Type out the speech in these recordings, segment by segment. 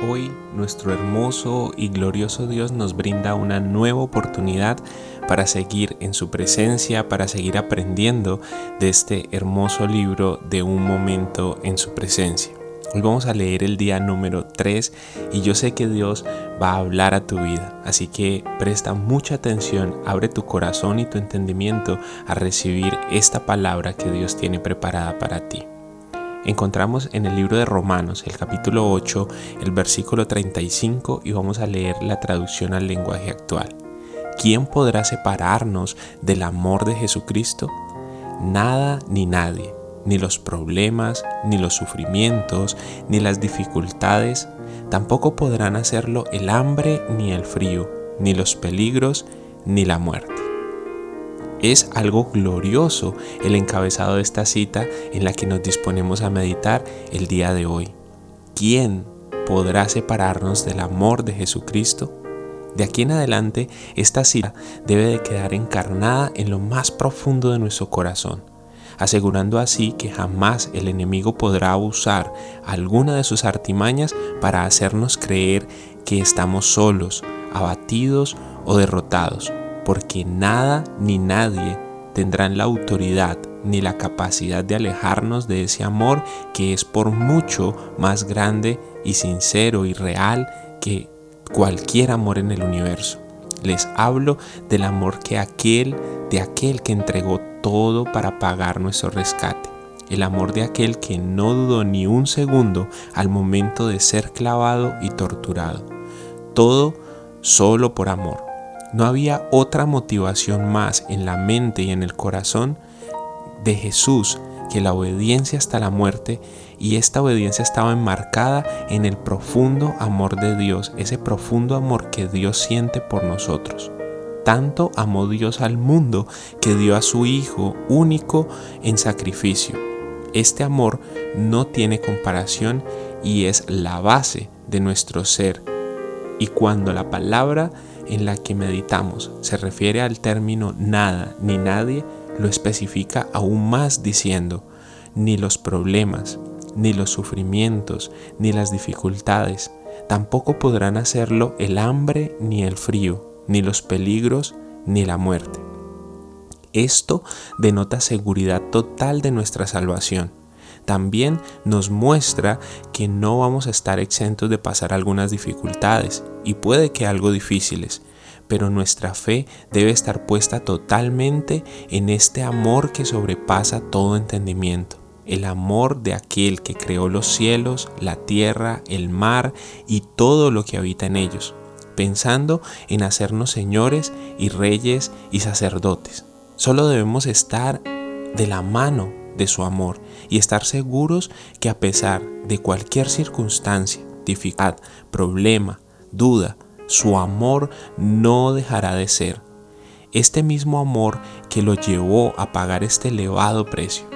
Hoy nuestro hermoso y glorioso Dios nos brinda una nueva oportunidad para seguir en su presencia, para seguir aprendiendo de este hermoso libro de un momento en su presencia. Hoy vamos a leer el día número 3 y yo sé que Dios va a hablar a tu vida, así que presta mucha atención, abre tu corazón y tu entendimiento a recibir esta palabra que Dios tiene preparada para ti encontramos en el libro de Romanos, el capítulo 8, el versículo 35 y vamos a leer la traducción al lenguaje actual. ¿Quién podrá separarnos del amor de Jesucristo? Nada ni nadie, ni los problemas, ni los sufrimientos, ni las dificultades, tampoco podrán hacerlo el hambre ni el frío, ni los peligros, ni la muerte. Es algo glorioso el encabezado de esta cita en la que nos disponemos a meditar el día de hoy. ¿Quién podrá separarnos del amor de Jesucristo? De aquí en adelante, esta cita debe de quedar encarnada en lo más profundo de nuestro corazón, asegurando así que jamás el enemigo podrá usar alguna de sus artimañas para hacernos creer que estamos solos, abatidos o derrotados porque nada ni nadie tendrán la autoridad ni la capacidad de alejarnos de ese amor que es por mucho más grande y sincero y real que cualquier amor en el universo. Les hablo del amor que aquel, de aquel que entregó todo para pagar nuestro rescate. El amor de aquel que no dudó ni un segundo al momento de ser clavado y torturado. Todo solo por amor. No había otra motivación más en la mente y en el corazón de Jesús que la obediencia hasta la muerte y esta obediencia estaba enmarcada en el profundo amor de Dios, ese profundo amor que Dios siente por nosotros. Tanto amó Dios al mundo que dio a su Hijo único en sacrificio. Este amor no tiene comparación y es la base de nuestro ser. Y cuando la palabra en la que meditamos se refiere al término nada ni nadie, lo especifica aún más diciendo, ni los problemas, ni los sufrimientos, ni las dificultades, tampoco podrán hacerlo el hambre ni el frío, ni los peligros, ni la muerte. Esto denota seguridad total de nuestra salvación. También nos muestra que no vamos a estar exentos de pasar algunas dificultades y puede que algo difíciles, pero nuestra fe debe estar puesta totalmente en este amor que sobrepasa todo entendimiento, el amor de aquel que creó los cielos, la tierra, el mar y todo lo que habita en ellos, pensando en hacernos señores y reyes y sacerdotes. Solo debemos estar de la mano de su amor y estar seguros que a pesar de cualquier circunstancia, dificultad, problema, duda, su amor no dejará de ser. Este mismo amor que lo llevó a pagar este elevado precio.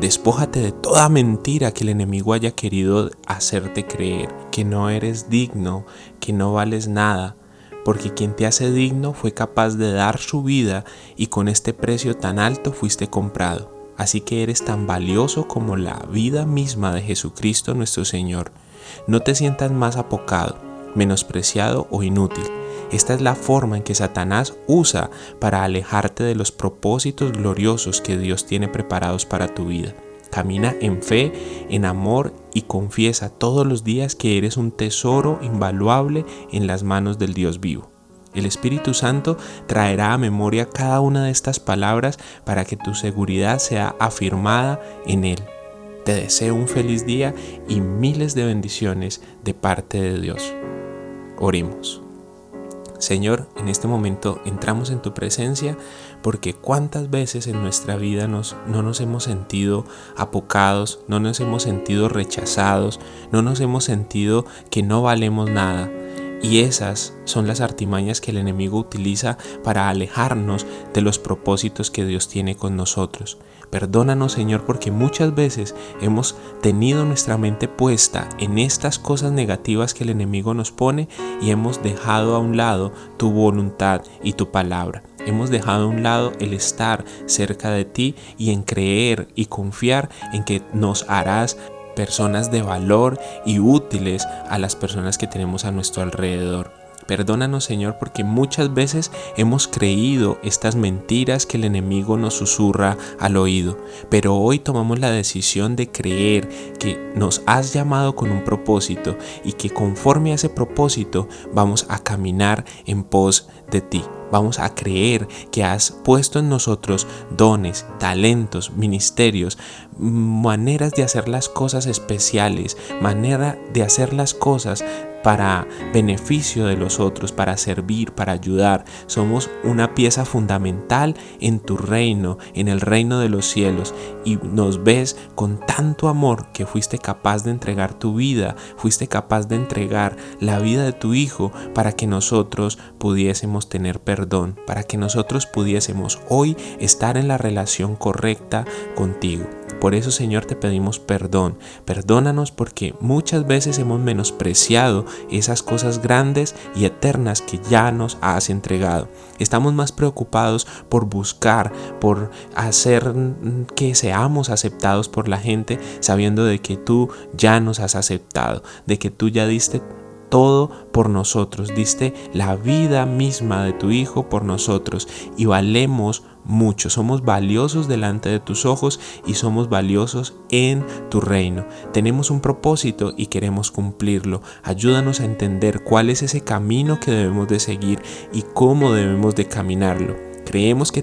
Despójate de toda mentira que el enemigo haya querido hacerte creer, que no eres digno, que no vales nada, porque quien te hace digno fue capaz de dar su vida y con este precio tan alto fuiste comprado. Así que eres tan valioso como la vida misma de Jesucristo nuestro Señor. No te sientas más apocado menospreciado o inútil. Esta es la forma en que Satanás usa para alejarte de los propósitos gloriosos que Dios tiene preparados para tu vida. Camina en fe, en amor y confiesa todos los días que eres un tesoro invaluable en las manos del Dios vivo. El Espíritu Santo traerá a memoria cada una de estas palabras para que tu seguridad sea afirmada en Él. Te deseo un feliz día y miles de bendiciones de parte de Dios. Oremos. Señor, en este momento entramos en tu presencia porque cuántas veces en nuestra vida nos, no nos hemos sentido apocados, no nos hemos sentido rechazados, no nos hemos sentido que no valemos nada. Y esas son las artimañas que el enemigo utiliza para alejarnos de los propósitos que Dios tiene con nosotros. Perdónanos Señor porque muchas veces hemos tenido nuestra mente puesta en estas cosas negativas que el enemigo nos pone y hemos dejado a un lado tu voluntad y tu palabra. Hemos dejado a un lado el estar cerca de ti y en creer y confiar en que nos harás personas de valor y útiles a las personas que tenemos a nuestro alrededor. Perdónanos Señor porque muchas veces hemos creído estas mentiras que el enemigo nos susurra al oído, pero hoy tomamos la decisión de creer que nos has llamado con un propósito y que conforme a ese propósito vamos a caminar en pos de ti. Vamos a creer que has puesto en nosotros dones, talentos, ministerios, maneras de hacer las cosas especiales, manera de hacer las cosas para beneficio de los otros, para servir, para ayudar. Somos una pieza fundamental en tu reino, en el reino de los cielos. Y nos ves con tanto amor que fuiste capaz de entregar tu vida, fuiste capaz de entregar la vida de tu Hijo para que nosotros pudiésemos tener perdón, para que nosotros pudiésemos hoy estar en la relación correcta contigo. Por eso, Señor, te pedimos perdón. Perdónanos porque muchas veces hemos menospreciado esas cosas grandes y eternas que ya nos has entregado. Estamos más preocupados por buscar, por hacer que seamos aceptados por la gente, sabiendo de que tú ya nos has aceptado, de que tú ya diste todo por nosotros, diste la vida misma de tu Hijo por nosotros y valemos mucho, somos valiosos delante de tus ojos y somos valiosos en tu reino. Tenemos un propósito y queremos cumplirlo. Ayúdanos a entender cuál es ese camino que debemos de seguir y cómo debemos de caminarlo. Creemos que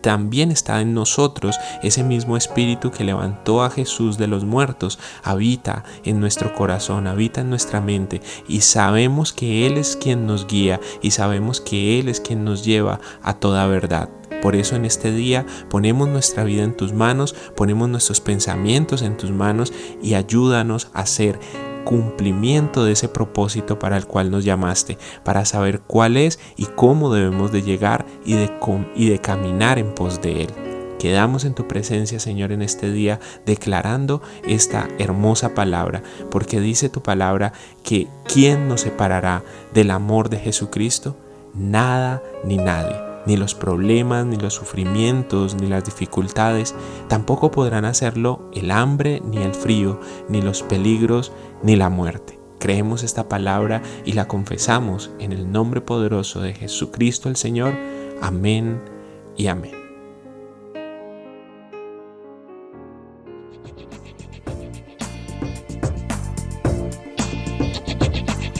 también está en nosotros ese mismo espíritu que levantó a Jesús de los muertos, habita en nuestro corazón, habita en nuestra mente y sabemos que Él es quien nos guía y sabemos que Él es quien nos lleva a toda verdad. Por eso en este día ponemos nuestra vida en tus manos, ponemos nuestros pensamientos en tus manos y ayúdanos a ser cumplimiento de ese propósito para el cual nos llamaste, para saber cuál es y cómo debemos de llegar y de, y de caminar en pos de Él. Quedamos en tu presencia, Señor, en este día, declarando esta hermosa palabra, porque dice tu palabra que ¿quién nos separará del amor de Jesucristo? Nada ni nadie ni los problemas, ni los sufrimientos, ni las dificultades, tampoco podrán hacerlo el hambre, ni el frío, ni los peligros, ni la muerte. Creemos esta palabra y la confesamos en el nombre poderoso de Jesucristo el Señor. Amén y amén.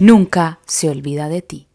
nunca se olvida de ti.